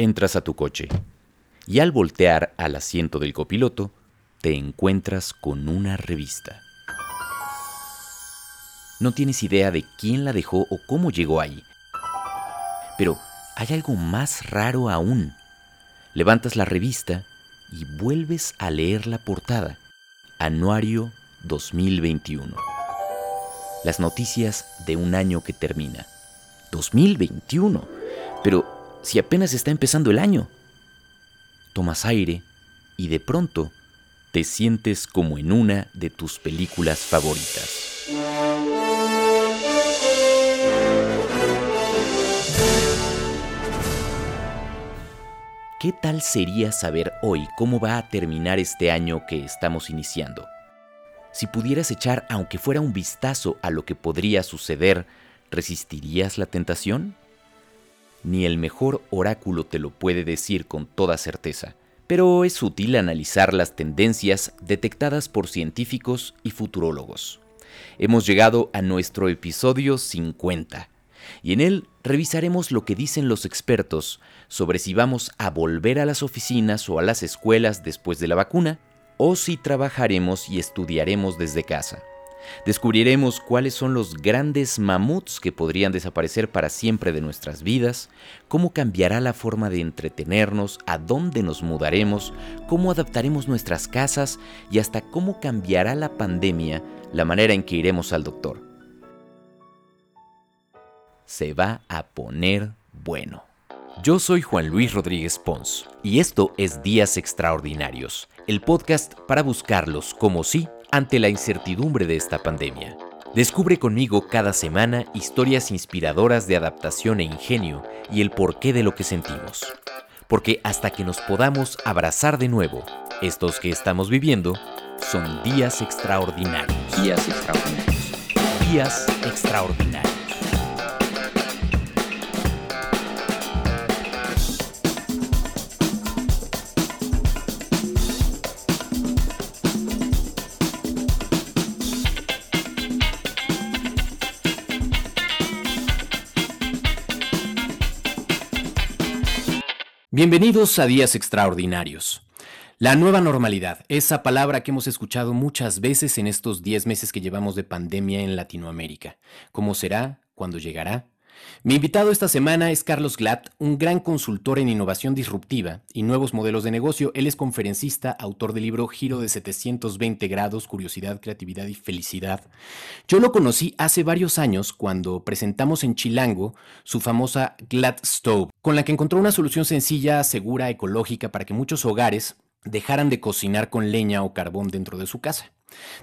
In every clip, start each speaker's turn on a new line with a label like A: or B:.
A: Entras a tu coche y al voltear al asiento del copiloto, te encuentras con una revista. No tienes idea de quién la dejó o cómo llegó ahí. Pero hay algo más raro aún. Levantas la revista y vuelves a leer la portada. Anuario 2021. Las noticias de un año que termina. 2021. Pero si apenas está empezando el año. Tomas aire y de pronto te sientes como en una de tus películas favoritas. ¿Qué tal sería saber hoy cómo va a terminar este año que estamos iniciando? Si pudieras echar aunque fuera un vistazo a lo que podría suceder, ¿resistirías la tentación? Ni el mejor oráculo te lo puede decir con toda certeza, pero es útil analizar las tendencias detectadas por científicos y futurólogos. Hemos llegado a nuestro episodio 50 y en él revisaremos lo que dicen los expertos sobre si vamos a volver a las oficinas o a las escuelas después de la vacuna o si trabajaremos y estudiaremos desde casa. Descubriremos cuáles son los grandes mamuts que podrían desaparecer para siempre de nuestras vidas, cómo cambiará la forma de entretenernos, a dónde nos mudaremos, cómo adaptaremos nuestras casas y hasta cómo cambiará la pandemia la manera en que iremos al doctor se va a poner bueno. Yo soy Juan Luis Rodríguez Pons y esto es Días Extraordinarios, el podcast para buscarlos como sí ante la incertidumbre de esta pandemia. Descubre conmigo cada semana historias inspiradoras de adaptación e ingenio y el porqué de lo que sentimos. Porque hasta que nos podamos abrazar de nuevo, estos que estamos viviendo son días extraordinarios.
B: Días extraordinarios.
A: Días extraordinarios. Bienvenidos a Días Extraordinarios. La nueva normalidad, esa palabra que hemos escuchado muchas veces en estos 10 meses que llevamos de pandemia en Latinoamérica. ¿Cómo será? ¿Cuándo llegará? Mi invitado esta semana es Carlos Glatt, un gran consultor en innovación disruptiva y nuevos modelos de negocio. Él es conferencista, autor del libro Giro de 720 grados, curiosidad, creatividad y felicidad. Yo lo conocí hace varios años cuando presentamos en Chilango su famosa Glatt Stove, con la que encontró una solución sencilla, segura, ecológica para que muchos hogares dejaran de cocinar con leña o carbón dentro de su casa.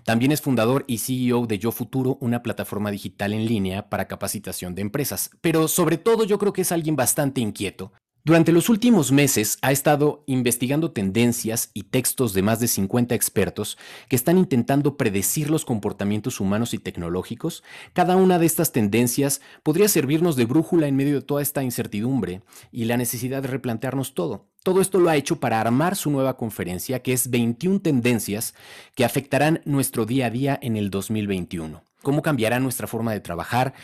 A: También es fundador y CEO de Yo Futuro, una plataforma digital en línea para capacitación de empresas. Pero sobre todo yo creo que es alguien bastante inquieto. Durante los últimos meses ha estado investigando tendencias y textos de más de 50 expertos que están intentando predecir los comportamientos humanos y tecnológicos. Cada una de estas tendencias podría servirnos de brújula en medio de toda esta incertidumbre y la necesidad de replantearnos todo. Todo esto lo ha hecho para armar su nueva conferencia, que es 21 tendencias que afectarán nuestro día a día en el 2021. ¿Cómo cambiará nuestra forma de trabajar?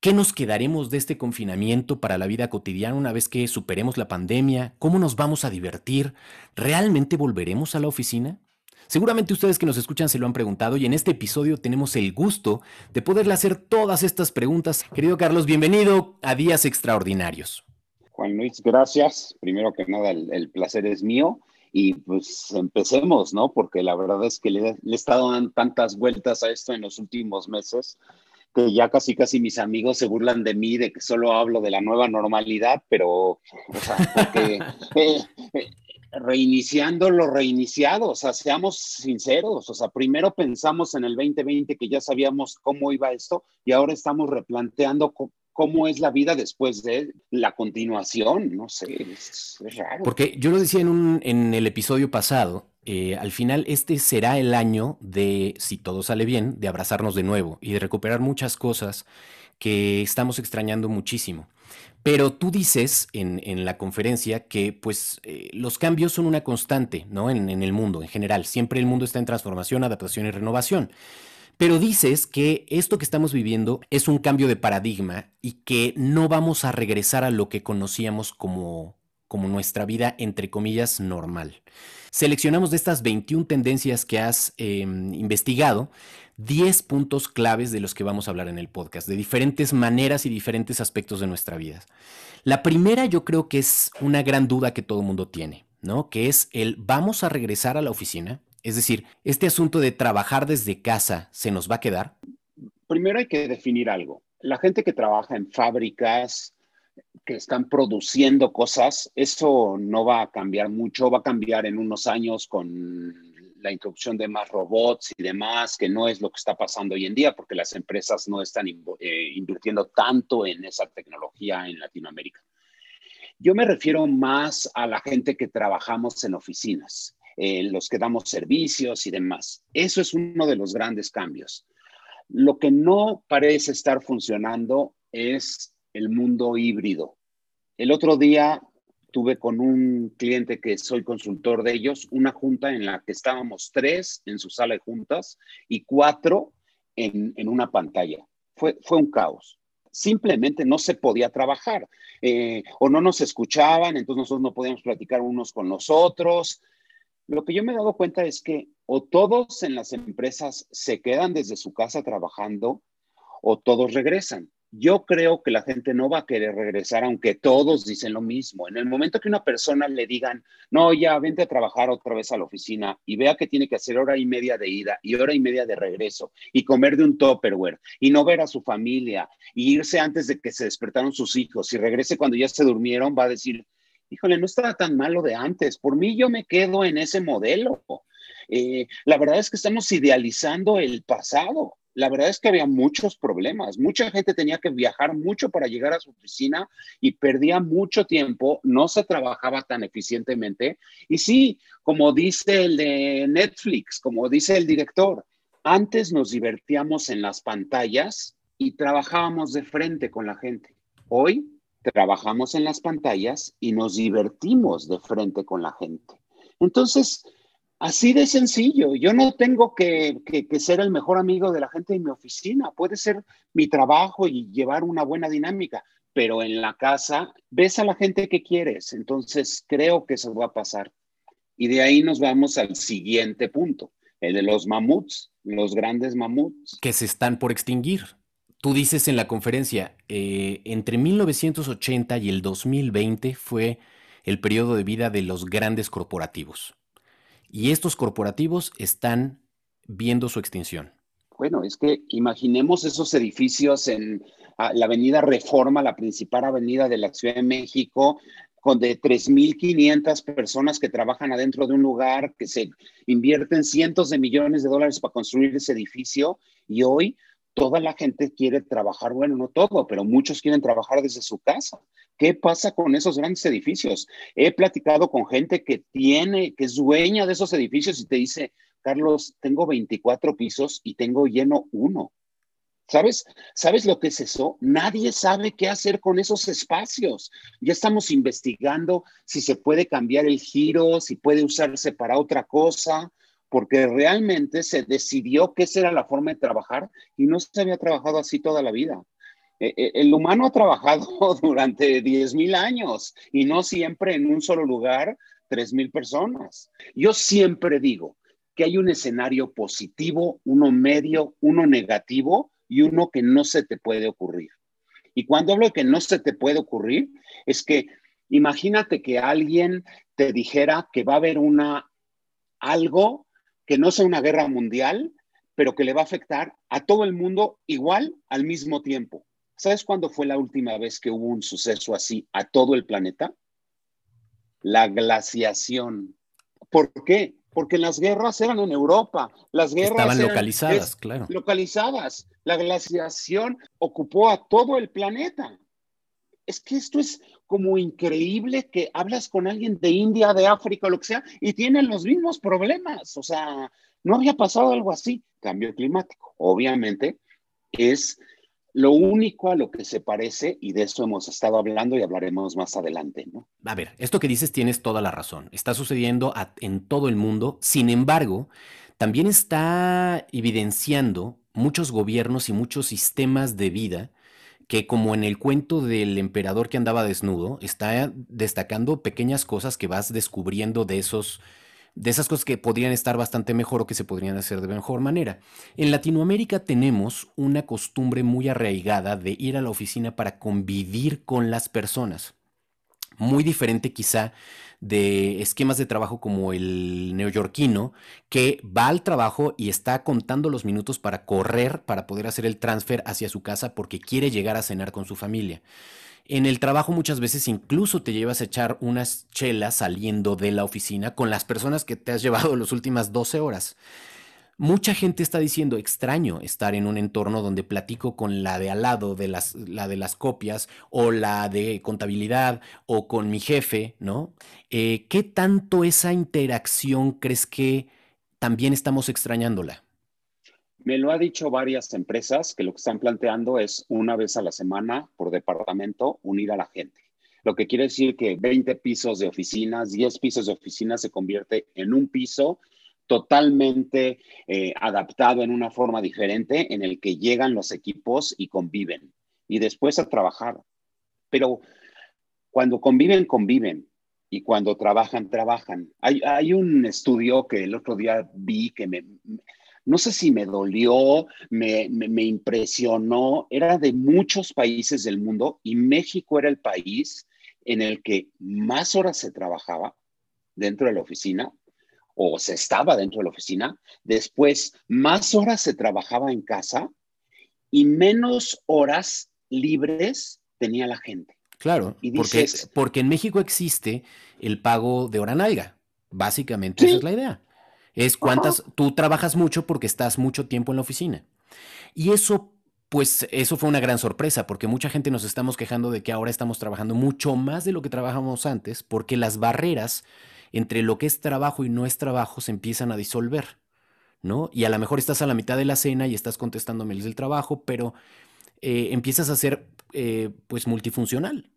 A: ¿Qué nos quedaremos de este confinamiento para la vida cotidiana una vez que superemos la pandemia? ¿Cómo nos vamos a divertir? ¿Realmente volveremos a la oficina? Seguramente ustedes que nos escuchan se lo han preguntado y en este episodio tenemos el gusto de poderle hacer todas estas preguntas. Querido Carlos, bienvenido a Días Extraordinarios.
C: Juan Luis, gracias. Primero que nada, el, placer es mío. Y pues empecemos, ¿no? Porque la verdad es que le, le he estado dando tantas vueltas a esto en los últimos meses que ya casi casi mis amigos se burlan de mí, de que solo hablo de la nueva normalidad, pero, o sea, porque eh, eh, reiniciando lo reiniciado, o sea, seamos sinceros, o sea, primero pensamos en el 2020 que ya sabíamos cómo iba esto y ahora estamos replanteando cómo es la vida después de la continuación, no sé, es, raro.
A: Porque yo lo decía en, un, en el episodio pasado, eh, al final este será el año de, si todo sale bien, de abrazarnos de nuevo y de recuperar muchas cosas que estamos extrañando muchísimo. Pero tú dices en, la conferencia que pues eh, los cambios son una constante, ¿no? En, en el mundo en general. Siempre el mundo está en transformación, adaptación y renovación. Pero dices que esto que estamos viviendo es un cambio de paradigma y que no vamos a regresar a lo que conocíamos como, como nuestra vida, entre comillas, normal. Seleccionamos de estas 21 tendencias que has em, investigado 10 puntos claves de los que vamos a hablar en el podcast, de diferentes maneras y diferentes aspectos de nuestra vida. La primera yo creo que es una gran duda que todo mundo tiene, ¿no? Que es el ¿vamos a regresar a la oficina? Es decir, ¿este asunto de trabajar desde casa se nos va a quedar?
C: Primero hay que definir algo. La gente que trabaja en fábricas, que están produciendo cosas, eso no va a cambiar mucho, va a cambiar en unos años con la introducción de más robots y demás, que no es lo que está pasando hoy en día, porque las empresas no están eh, invirtiendo tanto en esa tecnología en Latinoamérica. Yo me refiero más a la gente que trabajamos en oficinas, eh, los que damos servicios y demás. Eso es uno de los grandes cambios. Lo que no parece estar funcionando es el mundo híbrido. El otro día tuve con un cliente que soy consultor de ellos, una junta en la que estábamos tres en su sala de juntas y cuatro en, una pantalla. Fue, un caos. Simplemente no se podía trabajar eh, o no nos escuchaban, entonces nosotros no podíamos platicar unos con los otros. Lo que yo me he dado cuenta es que o todos en las empresas se quedan desde su casa trabajando o todos regresan. Yo creo que la gente no va a querer regresar, aunque todos dicen lo mismo. En el momento que una persona le digan, no, ya vente a trabajar otra vez a la oficina y vea que tiene que hacer hora y media de ida y hora y media de regreso y comer de un topperware y no ver a su familia y irse antes de que se despertaron sus hijos y regrese cuando ya se durmieron, va a decir, híjole, no estaba tan malo de antes. Por mí yo me quedo en ese modelo. Eh, la verdad es que estamos idealizando el pasado la verdad es que había muchos problemas. Mucha gente tenía que viajar mucho para llegar a su oficina y perdía mucho tiempo, no se trabajaba tan eficientemente. Y sí, como dice el de Netflix, como dice el director, antes nos divertíamos en las pantallas y trabajábamos de frente con la gente. Hoy trabajamos en las pantallas y nos divertimos de frente con la gente. Entonces, Así de sencillo. Yo no tengo que, ser el mejor amigo de la gente en mi oficina. Puede ser mi trabajo y llevar una buena dinámica, pero en la casa ves a la gente que quieres. Entonces creo que eso va a pasar. Y de ahí nos vamos al siguiente punto, el de los mamuts, los grandes mamuts.
A: Que se están por extinguir. Tú dices en la conferencia, eh, entre 1980 y el 2020 fue el periodo de vida de los grandes corporativos. Y estos corporativos están viendo su extinción.
C: Bueno, es que imaginemos esos edificios en ah, la avenida Reforma, la principal avenida de la Ciudad de México, con de 3.500 personas que trabajan adentro de un lugar, que se invierten cientos de millones de dólares para construir ese edificio y hoy toda la gente quiere trabajar, bueno, no todo, pero muchos quieren trabajar desde su casa. ¿Qué pasa con esos grandes edificios? He platicado con gente que tiene, que es dueña de esos edificios y te dice, Carlos, tengo 24 pisos y tengo lleno uno. ¿Sabes? ¿Sabes lo que es eso? Nadie sabe qué hacer con esos espacios. Ya estamos investigando si se puede cambiar el giro, si puede usarse para otra cosa, porque realmente se decidió que esa era la forma de trabajar y no se había trabajado así toda la vida. Eh, eh, el humano ha trabajado durante 10.000 años y no siempre en un solo lugar 3.000 personas. Yo siempre digo que hay un escenario positivo, uno medio, uno negativo y uno que no se te puede ocurrir. Y cuando hablo de que no se te puede ocurrir, es que imagínate que alguien te dijera que va a haber una algo que no sea una guerra mundial, pero que le va a afectar a todo el mundo igual al mismo tiempo. ¿Sabes cuándo fue la última vez que hubo un suceso así a todo el planeta? La glaciación. ¿Por qué? Porque las guerras eran en Europa. Las guerras
A: estaban localizadas, claro.
C: Localizadas. La glaciación ocupó a todo el planeta. Es que esto es como increíble que hablas con alguien de India, de África, lo que sea, y tienen los mismos problemas. O sea, no había pasado algo así. Cambio climático. Obviamente es lo único a lo que se parece, y de eso hemos estado hablando y hablaremos más adelante, ¿no?
A: A ver, esto que dices tienes toda la razón. Está sucediendo en todo el mundo. Sin embargo, también está evidenciando muchos gobiernos y muchos sistemas de vida que como en el cuento del emperador que andaba desnudo, está destacando pequeñas cosas que vas descubriendo de esos de esas cosas que podrían estar bastante mejor o que se podrían hacer de mejor manera. En Latinoamérica tenemos una costumbre muy arraigada de ir a la oficina para convivir con las personas. Muy diferente quizá de esquemas de trabajo como el neoyorquino, que va al trabajo y está contando los minutos para correr, para poder hacer el transfer hacia su casa porque quiere llegar a cenar con su familia. En el trabajo muchas veces incluso te llevas a echar unas chelas saliendo de la oficina con las personas que te has llevado las últimas 12 horas. Mucha gente está diciendo extraño estar en un entorno donde platico con la de al lado de las, la de las copias o la de contabilidad o con mi jefe, ¿no? Eh, ¿Qué tanto esa interacción crees que también estamos extrañándola?
C: Me lo ha dicho varias empresas que lo que están planteando es una vez a la semana por departamento unir a la gente. Lo que quiere decir que 20 pisos de oficinas, 10 pisos de oficinas se convierte en un piso totalmente eh, adaptado en una forma diferente en el que llegan los equipos y conviven y después a trabajar. Pero cuando conviven, conviven y cuando trabajan, trabajan. Hay, un estudio que el otro día vi que me, no sé si me dolió, me, impresionó, era de muchos países del mundo y México era el país en el que más horas se trabajaba dentro de la oficina o se estaba dentro de la oficina, después más horas se trabajaba en casa y menos horas libres tenía la gente.
A: Claro, porque, porque en México existe el pago de hora nalga. Básicamente esa es la idea. Es cuántas, tú trabajas mucho porque estás mucho tiempo en la oficina. Y eso, pues, eso fue una gran sorpresa, porque mucha gente nos estamos quejando de que ahora estamos trabajando mucho más de lo que trabajamos antes, porque las barreras entre lo que es trabajo y no es trabajo se empiezan a disolver, ¿no? Y a lo mejor estás a la mitad de la cena y estás contestando mails del trabajo, pero eh, empiezas a ser, eh, pues, multifuncional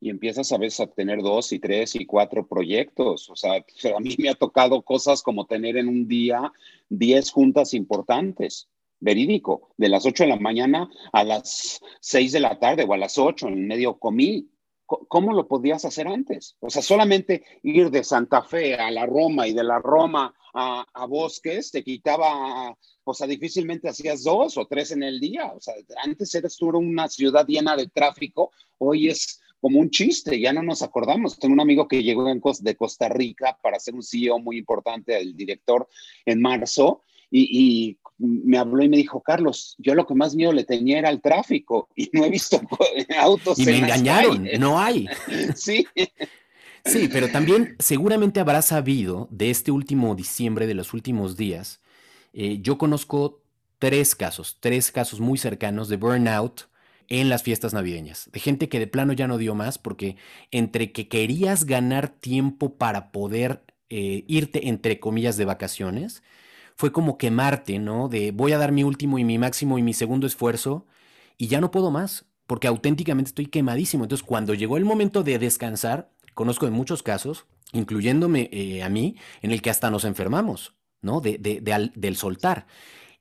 C: y empiezas a veces a tener dos y tres y cuatro proyectos. O sea, a mí me ha tocado cosas como tener en un día diez juntas importantes. Verídico, de las ocho de la mañana a las seis de la tarde o a las ocho, en medio comí. ¿Cómo lo podías hacer antes? O sea, solamente ir de Santa Fe a la Roma y de la Roma a, a Bosques te quitaba, o sea, difícilmente hacías dos o tres en el día. O sea, antes eras tú una ciudad llena de tráfico, hoy es como un chiste, ya no nos acordamos. Tengo un amigo que llegó de Costa Rica para ser un CEO muy importante, el director, en marzo, y, me habló y me dijo, Carlos, yo lo que más miedo le tenía era el tráfico y no he visto autos.
A: Y me engañaron, no hay.
C: sí.
A: Sí, pero también seguramente habrás sabido de este último diciembre, de los últimos días. Eh, yo conozco tres casos, tres casos muy cercanos de burnout en las fiestas navideñas, de gente que de plano ya no dio más porque entre que querías ganar tiempo para poder eh, irte entre comillas de vacaciones, fue como quemarte, ¿no? De voy a dar mi último y mi máximo y mi segundo esfuerzo y ya no puedo más porque auténticamente estoy quemadísimo. Entonces cuando llegó el momento de descansar, conozco de muchos casos, incluyéndome eh, a mí, en el que hasta nos enfermamos, ¿no? De, del soltar.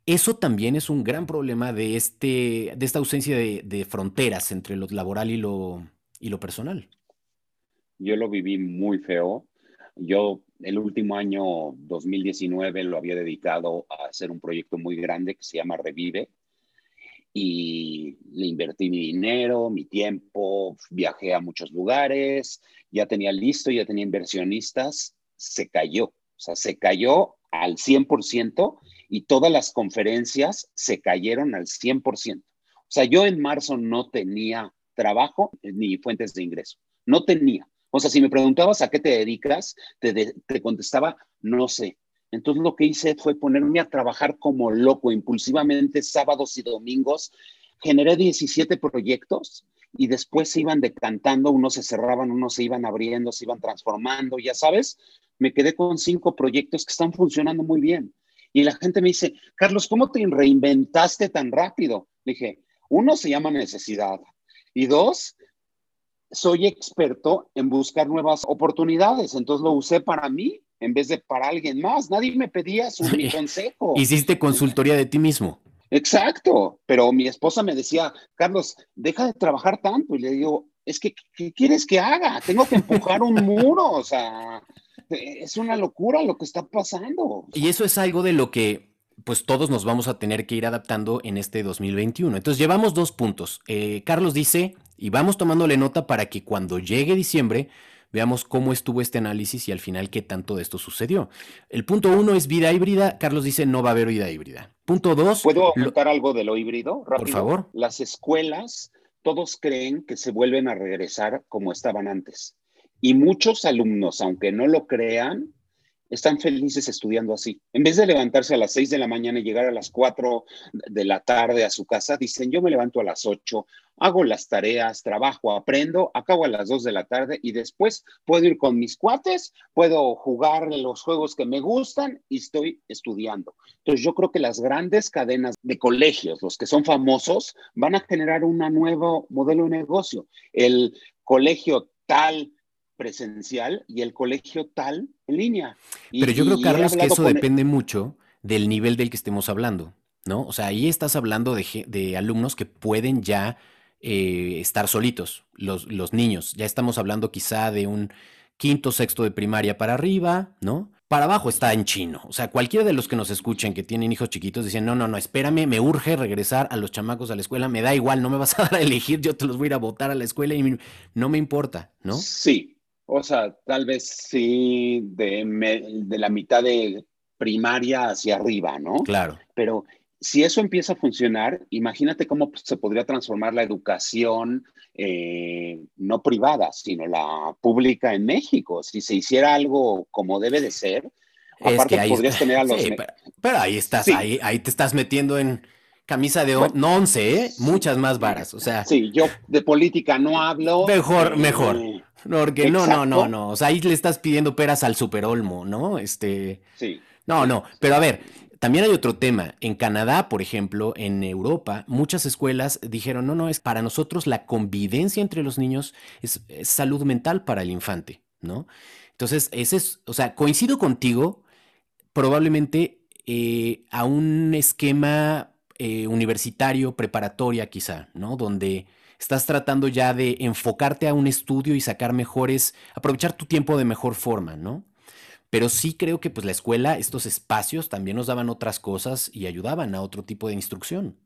A: Eso también es un gran problema de, este, de esta ausencia de, fronteras entre lo laboral y lo, y lo personal.
C: Yo lo viví muy feo. Yo el último año 2019 lo había dedicado a hacer un proyecto muy grande que se llama Revive y le invertí mi dinero, mi tiempo, viajé a muchos lugares, ya tenía listo, ya tenía inversionistas, se cayó, o sea, se cayó al 100% y todas las conferencias se cayeron al 100%. O sea, yo en marzo no tenía trabajo ni fuentes de ingreso, no tenía. O sea, si me preguntabas a qué te dedicas, te, te contestaba, no sé. Entonces lo que hice fue ponerme a trabajar como loco, impulsivamente, sábados y domingos. Generé 17 proyectos y después se iban decantando, unos se cerraban, unos se iban abriendo, se iban transformando, ya sabes, me quedé con cinco proyectos que están funcionando muy bien. Y la gente me dice, Carlos, ¿cómo te reinventaste tan rápido? Dije, uno se llama necesidad y dos, soy experto en buscar nuevas oportunidades, entonces lo usé para mí en vez de para alguien más. Nadie me pedía su consejo.
A: Hiciste consultoría de ti mismo.
C: Exacto, pero mi esposa me decía, Carlos, deja de trabajar tanto. Y le digo, es que, ¿qué quieres que haga? Tengo que empujar un muro, o sea, es una locura lo que está pasando.
A: Y eso es algo de lo que pues todos nos vamos a tener que ir adaptando en este 2021. Entonces llevamos dos puntos. Eh, Carlos dice, y vamos tomándole nota para que cuando llegue diciembre veamos cómo estuvo este análisis y al final qué tanto de esto sucedió. El punto uno es vida híbrida. Carlos dice no va a haber vida híbrida. Punto dos.
C: ¿Puedo contar algo de lo híbrido?
A: Por favor.
C: Las escuelas, todos creen que se vuelven a regresar como estaban antes. Y muchos alumnos, aunque no lo crean, están felices estudiando así. En vez de levantarse a las 6 de la mañana y llegar a las 4 de la tarde a su casa, dicen, yo me levanto a las 8, hago las tareas, trabajo, aprendo, acabo a las 2 de la tarde y después puedo ir con mis cuates, puedo jugar los juegos que me gustan y estoy estudiando. Entonces yo creo que las grandes cadenas de colegios, los que son famosos, van a generar un nuevo modelo de negocio. El colegio tal presencial y el colegio tal en línea.
A: Pero yo creo, Carlos, que eso depende mucho del nivel del que estemos hablando, ¿no? O sea, ahí estás hablando de, alumnos que pueden ya eh, estar solitos, los, los niños. Ya estamos hablando quizá de un quinto, sexto de primaria para arriba, ¿no? Para abajo está en chino. O sea, cualquiera de los que nos escuchen que tienen hijos chiquitos dicen, no, no, no, espérame, me urge regresar a los chamacos a la escuela, me da igual, no me vas a dar a elegir, yo te los voy a ir a votar a la escuela y no me importa, ¿no?
C: Sí, o sea, tal vez sí de, de la mitad de primaria hacia arriba, ¿no?
A: Claro.
C: Pero si eso empieza a funcionar, imagínate cómo se podría transformar la educación eh, no privada, sino la pública en México. Si se hiciera algo como debe de ser, aparte podrías tener a los...
A: Sí, pero, ahí estás, ahí, ahí te estás metiendo en camisa de no once, ¿eh? muchas más varas, o sea.
C: Sí, yo de política no hablo.
A: Mejor, eh, mejor. Porque no, no, no, no. O sea, ahí le estás pidiendo peras al superolmo, ¿no? Este.
C: Sí.
A: No, no. Pero a ver, también hay otro tema. En Canadá, por ejemplo, en Europa, muchas escuelas dijeron, no, no, es para nosotros la convivencia entre los niños es, salud mental para el infante, ¿no? Entonces, ese es, o sea, coincido contigo, probablemente eh, a un esquema eh, universitario, preparatoria quizá, ¿no? Donde estás tratando ya de enfocarte a un estudio y sacar mejores, aprovechar tu tiempo de mejor forma, ¿no? Pero sí creo que pues la escuela, estos espacios también nos daban otras cosas y ayudaban a otro tipo de instrucción.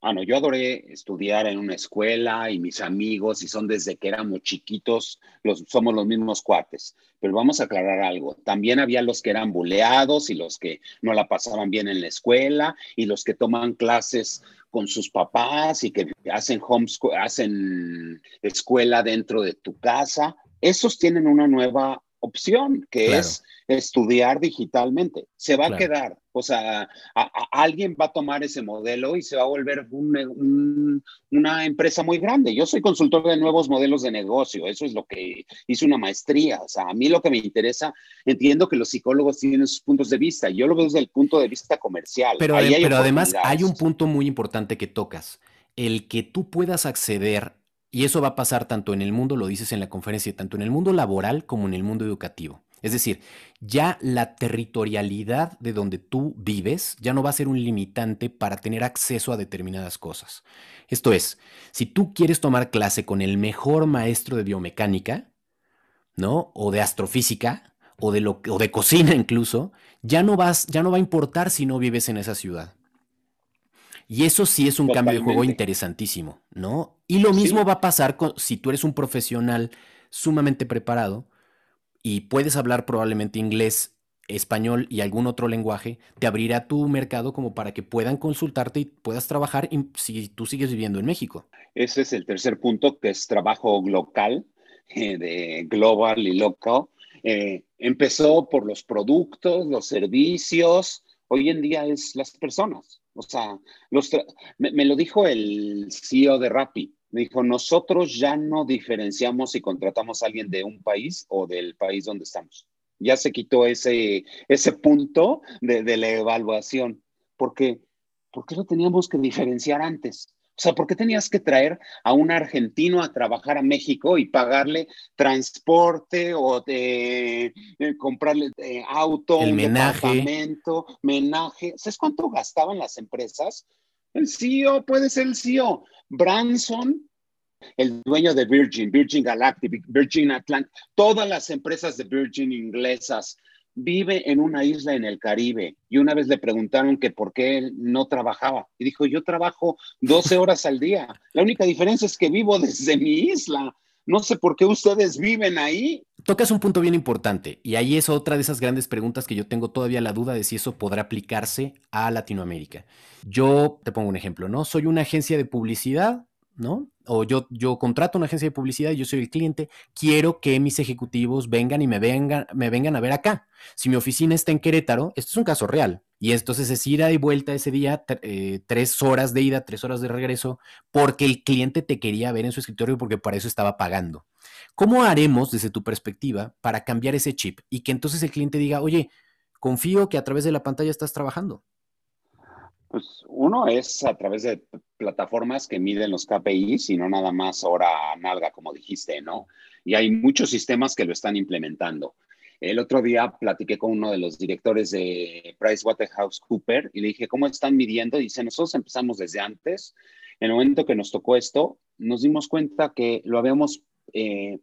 C: Ah, no, yo adoré estudiar en una escuela y mis amigos, y son desde que éramos chiquitos, los, somos los mismos cuates. Pero vamos a aclarar algo. También había los que eran buleados y los que no la pasaban bien en la escuela y los que toman clases con sus papás y que hacen homeschool, hacen escuela dentro de tu casa. Esos tienen una nueva opción, que es estudiar digitalmente. Se va a quedar, o sea, alguien va a tomar ese modelo y se va a volver una empresa muy grande. Yo soy consultor de nuevos modelos de negocio, eso es lo que hice una maestría. O sea, a mí lo que me interesa, entiendo que los psicólogos tienen sus puntos de vista, yo lo veo desde el punto de vista comercial.
A: Pero, pero además hay un punto muy importante que tocas, el que tú puedas acceder y eso va a pasar tanto en el mundo, lo dices en la conferencia, tanto en el mundo laboral como en el mundo educativo. Es decir, ya la territorialidad de donde tú vives ya no va a ser un limitante para tener acceso a determinadas cosas. Esto es, si tú quieres tomar clase con el mejor maestro de biomecánica, ¿no? O de astrofísica, o de, lo, o de cocina incluso, ya no, vas, ya no va a importar si no vives en esa ciudad. Y eso sí es un cambio de juego interesantísimo, ¿no? Y lo mismo va a pasar con, si tú eres un profesional sumamente preparado y puedes hablar probablemente inglés, español y algún otro lenguaje, te abrirá tu mercado como para que puedan consultarte y puedas trabajar si tú sigues viviendo en México.
C: Ese es el tercer punto, que es trabajo local, eh, de global y local. Eh, empezó por los productos, los servicios, hoy en día es las personas. O sea, me, lo dijo el CEO de Rappi. Me dijo, nosotros ya no diferenciamos si contratamos a alguien de un país o del país donde estamos. Ya se quitó ese, ese punto de, de la evaluación. Porque, ¿Por qué lo teníamos que diferenciar antes? O sea, ¿por qué tenías que traer a un argentino a trabajar a México y pagarle transporte o de, comprarle auto,
A: El
C: un
A: menaje.
C: departamento, menaje? ¿Sabes cuánto gastaban las empresas El CEO puede ser el CEO. Branson, el dueño de Virgin, Virgin Galactic, Virgin Atlantic, todas las empresas de Virgin inglesas, vive en una isla en el Caribe. Y una vez le preguntaron que por qué él no trabajaba. Y dijo, yo trabajo 12 horas al día. La única diferencia es que vivo desde mi isla. No sé por qué ustedes viven ahí.
A: Tocas un punto bien importante y ahí es otra de esas grandes preguntas que yo tengo todavía la duda de si eso podrá aplicarse a Latinoamérica. Yo te pongo un ejemplo, ¿no? Soy una agencia de publicidad, ¿no? O yo, yo contrato una agencia de publicidad, yo soy el cliente, quiero que mis ejecutivos vengan y me vengan, me vengan a ver acá. Si mi oficina está en Querétaro, esto es un caso real. Y entonces es ida y vuelta ese día, eh, tres horas de ida, tres horas de regreso, porque el cliente te quería ver en su escritorio porque para eso estaba pagando. ¿Cómo haremos desde tu perspectiva para cambiar ese chip y que entonces el cliente diga, oye, confío que a través de la pantalla estás trabajando?
C: Pues uno es a través de plataformas que miden los KPIs y no nada más hora nalga, como dijiste, ¿no? Y hay muchos sistemas que lo están implementando. El otro día platiqué con uno de los directores de PricewaterhouseCooper y le dije, ¿cómo están midiendo? Y dice, nosotros empezamos desde antes. En el momento que nos tocó esto, nos dimos cuenta que lo habíamos eh,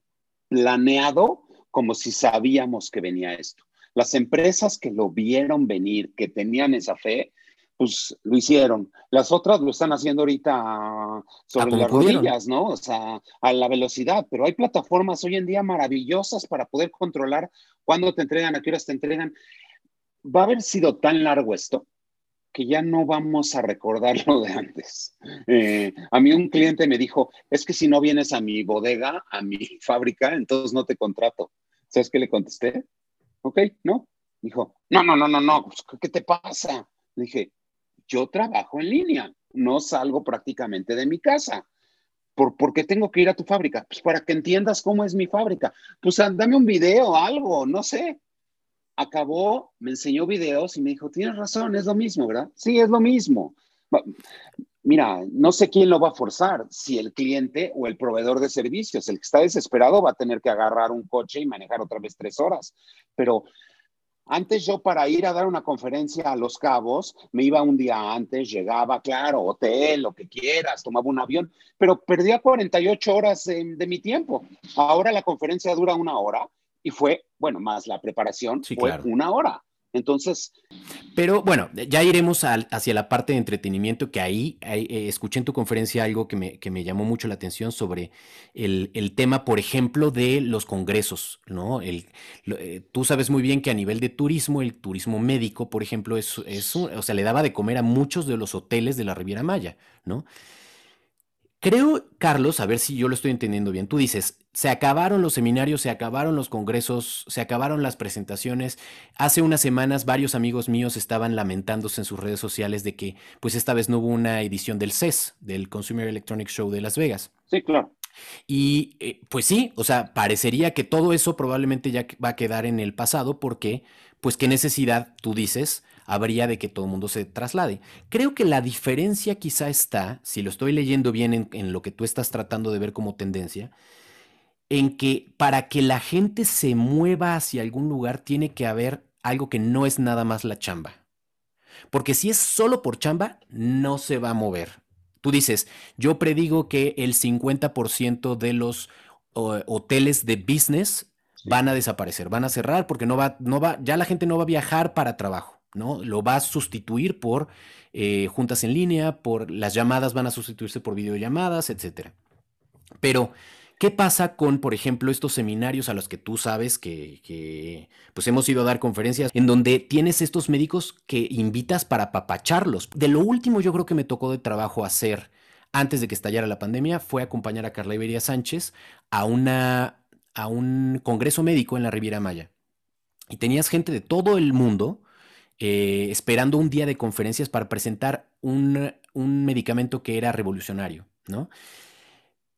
C: planeado como si sabíamos que venía esto. Las empresas que lo vieron venir, que tenían esa fe, pues lo hicieron. Las otras lo están haciendo ahorita sobre las rodillas, ¿no? O sea, a la velocidad, pero hay plataformas hoy en día maravillosas para poder controlar cuándo te entregan, a qué horas te entregan. Va a haber sido tan largo esto que ya no vamos a recordar lo de antes. Eh, a mí un cliente me dijo, es que si no vienes a mi bodega, a mi fábrica, entonces no te contrato. ¿Sabes qué le contesté? Ok, ¿no? Dijo, no, no, no, no, no, pues, ¿qué te pasa? Le dije, yo trabajo en línea, no salgo prácticamente de mi casa. ¿Por, qué tengo que ir a tu fábrica? Pues para que entiendas cómo es mi fábrica. Pues dame un video, algo, no sé. Acabó, me enseñó videos y me dijo, tienes razón, es lo mismo, ¿verdad? Sí, es lo mismo. Mira, no sé quién lo va a forzar, si el cliente o el proveedor de servicios. El que está desesperado va a tener que agarrar un coche y manejar otra vez tres horas. Pero antes yo para ir a dar una conferencia a Los Cabos, me iba un día antes, llegaba, claro, hotel, lo que quieras, tomaba un avión, pero perdía 48 horas de, mi tiempo. Ahora la conferencia dura una hora y fue, bueno, más la preparación, fue una hora. Entonces...
A: Pero bueno, ya iremos hacia la parte de entretenimiento, que ahí, eh, escuché en tu conferencia algo que me, que me, llamó mucho la atención sobre el, tema, por ejemplo, de los congresos, ¿no? El, eh, tú sabes muy bien que a nivel de turismo, el turismo médico, por ejemplo, es, es, o sea, le daba de comer a muchos de los hoteles de la Riviera Maya, ¿no? Creo, Carlos, a ver si yo lo estoy entendiendo bien. Tú dices, se acabaron los seminarios, se acabaron los congresos, se acabaron las presentaciones. Hace unas semanas varios amigos míos estaban lamentándose en sus redes sociales de que pues esta vez no hubo una edición del CES, del Consumer Electronics Show de Las Vegas.
C: Sí, claro.
A: Y eh, pues sí, o sea, parecería que todo eso probablemente ya va a quedar en el pasado porque pues qué necesidad, tú dices, habría de que todo el mundo se traslade. Creo que la diferencia quizá está, si lo estoy leyendo bien en, lo que tú estás tratando de ver como tendencia, en que para que la gente se mueva hacia algún lugar tiene que haber algo que no es nada más la chamba. Porque si es solo por chamba, no se va a mover. Tú dices, yo predigo que el 50% de los hoteles de business van a desaparecer, van a cerrar porque no va, no va, ya la gente no va a viajar para trabajo. ¿No? Lo va a sustituir por eh, juntas en línea, por las llamadas van a sustituirse por videollamadas, etc. Pero, ¿qué pasa con, por ejemplo, estos seminarios a los que tú sabes que, pues hemos ido a dar conferencias en donde tienes estos médicos que invitas para papacharlos? De lo último yo creo que me tocó de trabajo hacer antes de que estallara la pandemia fue acompañar a Carla Iberia Sánchez a, una, a un congreso médico en la Riviera Maya. Y tenías gente de todo el mundo eh, esperando un día de conferencias para presentar un, medicamento que era revolucionario, ¿no?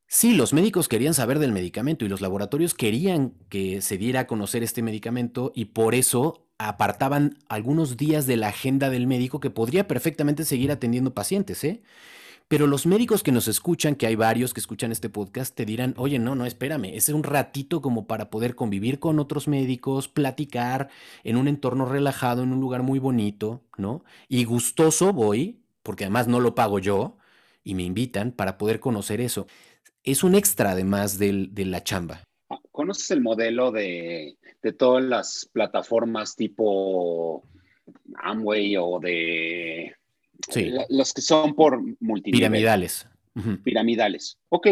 A: Sí, los médicos querían saber del medicamento y los laboratorios querían que se diera a conocer este medicamento y por eso apartaban algunos días de la agenda del médico que podría perfectamente seguir atendiendo pacientes, ¿eh? Pero los médicos que nos escuchan, que hay varios que escuchan este podcast, te dirán, oye, no, no, espérame, es un ratito como para poder convivir con otros médicos, platicar en un entorno relajado, en un lugar muy bonito, ¿no? Y gustoso voy, porque además no lo pago yo y me invitan para poder conocer eso. Es un extra además de la chamba.
C: ¿Conoces el modelo de, todas las plataformas tipo Amway o de
A: sí.
C: los que son por multinivel?
A: Piramidales.
C: Piramidales. Ok,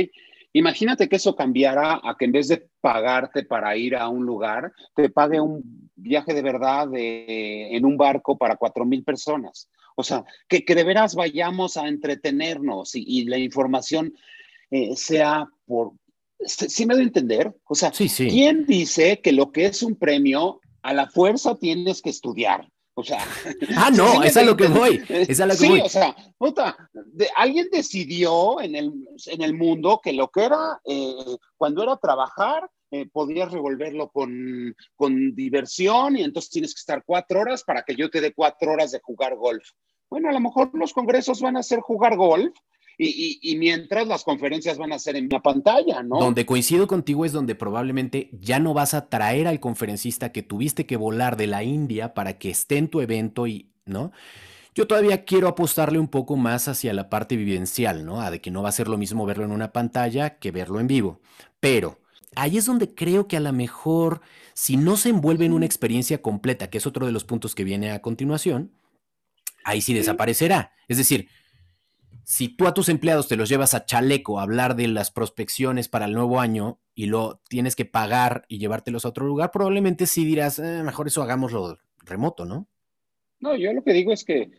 C: Imagínate que eso cambiara a que en vez de pagarte para ir a un lugar, te pague un viaje de verdad en un barco para cuatro mil personas. O sea, que, de veras vayamos a entretenernos y, la información eh, sea por... ¿Sí me doy a entender? O sea, ¿quién dice que lo que es un premio a la fuerza tienes que estudiar? O sea.
A: Ah, no, es a lo que voy. Es a lo que
C: sí,
A: voy.
C: o sea, puta, alguien decidió en el, en el mundo que lo que era, eh, cuando era trabajar, eh, podías revolverlo con, con diversión y entonces tienes que estar cuatro horas para que yo te dé cuatro horas de jugar golf. Bueno, a lo mejor los congresos van a ser jugar golf y, mientras las conferencias van a ser en una pantalla, ¿no?
A: Donde coincido contigo es donde probablemente ya no vas a traer al conferencista que tuviste que volar de la India para que esté en tu evento y, ¿no? Yo todavía quiero apostarle un poco más hacia la parte vivencial, ¿no? A de que no va a ser lo mismo verlo en una pantalla que verlo en vivo. Pero ahí es donde creo que a lo mejor, si no se envuelve en una experiencia completa, que es otro de los puntos que viene a continuación, ahí sí desaparecerá. Es decir, si tú a tus empleados te los llevas a chaleco a hablar de las prospecciones para el nuevo año y lo tienes que pagar y llevártelos a otro lugar, probablemente sí dirás, eh, mejor eso hagámoslo remoto, ¿no?
C: No, yo lo que digo es que,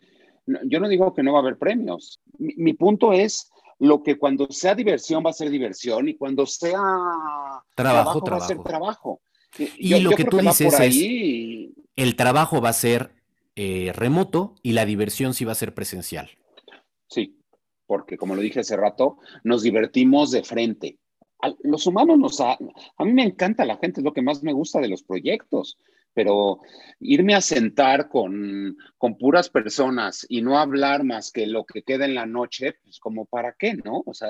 C: yo no digo que no va a haber premios. Mi, punto es lo que cuando sea diversión va a ser diversión y cuando sea
A: trabajo,
C: va a ser trabajo.
A: Y lo que tú dices es, el trabajo va a ser eh, remoto y la diversión sí va a ser presencial.
C: Sí, porque como lo dije hace rato, nos divertimos de frente. los humanos nos... A, a mí me encanta la gente, es lo que más me gusta de los proyectos, pero irme a sentar con, con puras personas y no hablar más que lo que queda en la noche, pues como para qué, ¿no? O sea,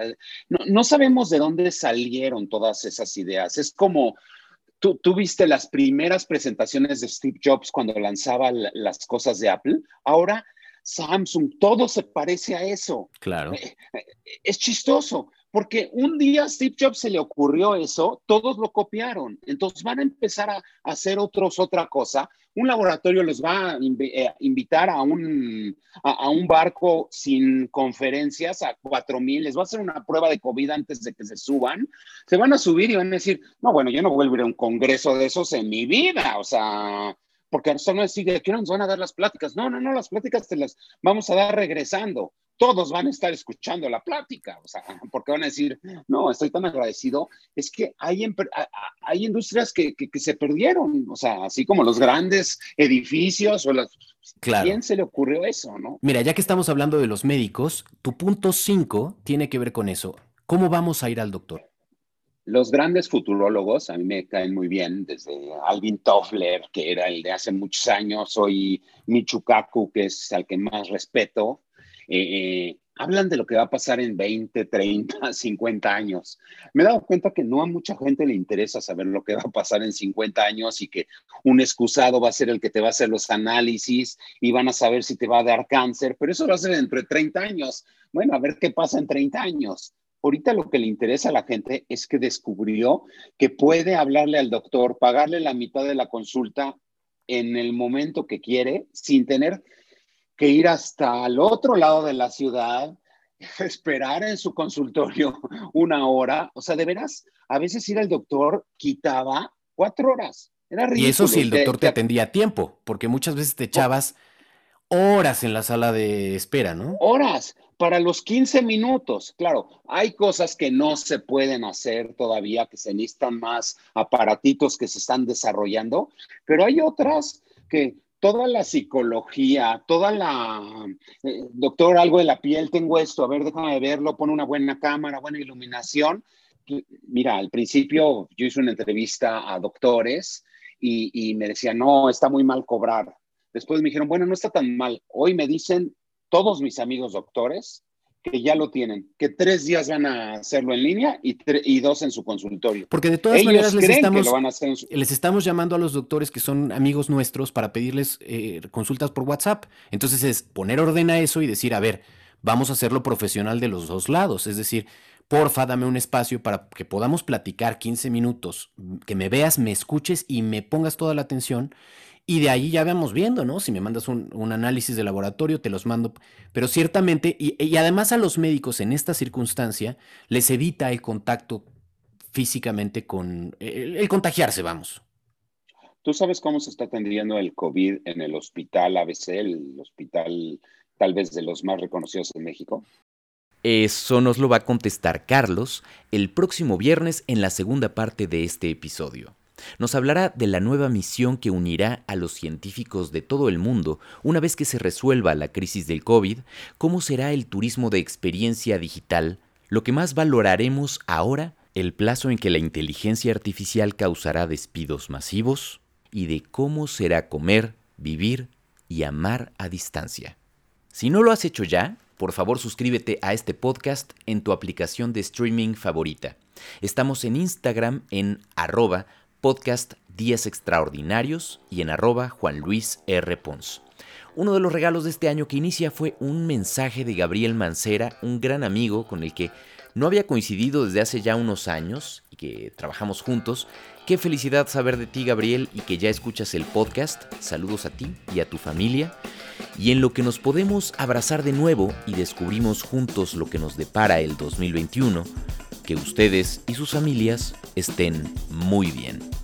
C: no, no sabemos de dónde salieron todas esas ideas. Es como... Tú, tú, viste las primeras presentaciones de Steve Jobs cuando lanzaba las cosas de Apple. Ahora Samsung, todo se parece a eso.
A: Claro.
C: Eh, eh, es chistoso, porque un día a Steve Jobs se le ocurrió eso, todos lo copiaron. Entonces van a empezar a, hacer otros otra cosa. Un laboratorio les va a eh, invitar a un, a, un barco sin conferencias a 4000, les va a hacer una prueba de COVID antes de que se suban. Se van a subir y van a decir, no, bueno, yo no vuelvo a ir a un congreso de esos en mi vida. O sea, porque eso no decir de qué nos van a dar las pláticas. No, no, no, las pláticas te las vamos a dar regresando. Todos van a estar escuchando la plática, o sea, porque van a decir, no, estoy tan agradecido. Es que hay, hay industrias que, se perdieron, o sea, así como los grandes edificios o las...
A: Claro.
C: ¿Quién se le ocurrió eso, no?
A: Mira, ya que estamos hablando de los médicos, tu punto 5 tiene que ver con eso. ¿Cómo vamos a ir al doctor?
C: Los grandes futurólogos a mí me caen muy bien, desde Alvin Toffler, que era el de hace muchos años, hoy Michu Kaku, que es al que más respeto, eh, eh, hablan de lo que va a pasar en 20, 30, 50 años. Me he dado cuenta que no a mucha gente le interesa saber lo que va a pasar en 50 años y que un excusado va a ser el que te va a hacer los análisis y van a saber si te va a dar cáncer, pero eso a ser dentro de 30 años. Bueno, a ver qué pasa en 30 años. Ahorita lo que le interesa a la gente es que descubrió que puede hablarle al doctor, pagarle la mitad de la consulta en el momento que quiere, sin tener que ir hasta el otro lado de la ciudad, esperar en su consultorio una hora. O sea, de veras, a veces ir al doctor quitaba cuatro horas. Era ridículo.
A: Y eso si el doctor te, atendía a tiempo, porque muchas veces te echabas horas en la sala de espera, ¿no?
C: Horas para los 15 minutos. Claro, hay cosas que no se pueden hacer todavía, que se necesitan más aparatitos que se están desarrollando, pero hay otras que toda la psicología, toda la, eh, doctor, algo de la piel, tengo esto, a ver, déjame verlo, pone una buena cámara, buena iluminación. Mira, al principio yo hice una entrevista a doctores y, y me decían, no, está muy mal cobrar. Después me dijeron, bueno, no está tan mal. Hoy me dicen, todos mis amigos doctores que ya lo tienen, que tres días van a hacerlo en línea y, y dos en su consultorio.
A: Porque de todas maneras les estamos, les estamos llamando a los doctores que son amigos nuestros para pedirles eh, consultas por WhatsApp. Entonces es poner orden a eso y decir, a ver,
B: vamos a hacerlo profesional de los dos lados. Es decir, porfa, dame un espacio para que podamos platicar 15 minutos, que me veas, me escuches y me pongas toda la atención. Y de ahí ya vamos viendo, ¿no? Si me mandas un, análisis de laboratorio, te los mando. Pero ciertamente, y, además a los médicos en esta circunstancia, les evita el contacto físicamente con, el contagiarse, vamos.
C: ¿Tú sabes cómo se está atendiendo el COVID en el hospital ABC, el hospital tal vez de los más reconocidos en México?
B: Eso nos lo va a contestar Carlos el próximo viernes en la segunda parte de este episodio. Nos hablará de la nueva misión que unirá a los científicos de todo el mundo una vez que se resuelva la crisis del COVID, cómo será el turismo de experiencia digital, lo que más valoraremos ahora, el plazo en que la inteligencia artificial causará despidos masivos, y de cómo será comer, vivir y amar a distancia. Si no lo has hecho ya, por favor suscríbete a este podcast en tu aplicación de streaming favorita. Estamos en Instagram en podcast Días Extraordinarios y en arroba Juan Luis R. Pons. Uno de los regalos de este año que inicia fue un mensaje de Gabriel Mancera, un gran amigo con el que no había coincidido desde hace ya unos años y que trabajamos juntos. Qué felicidad saber de ti, Gabriel, y que ya escuchas el podcast. Saludos a ti y a tu familia. Y en lo que nos podemos abrazar de nuevo y descubrimos juntos lo que nos depara el 2021, que ustedes y sus familias estén muy bien.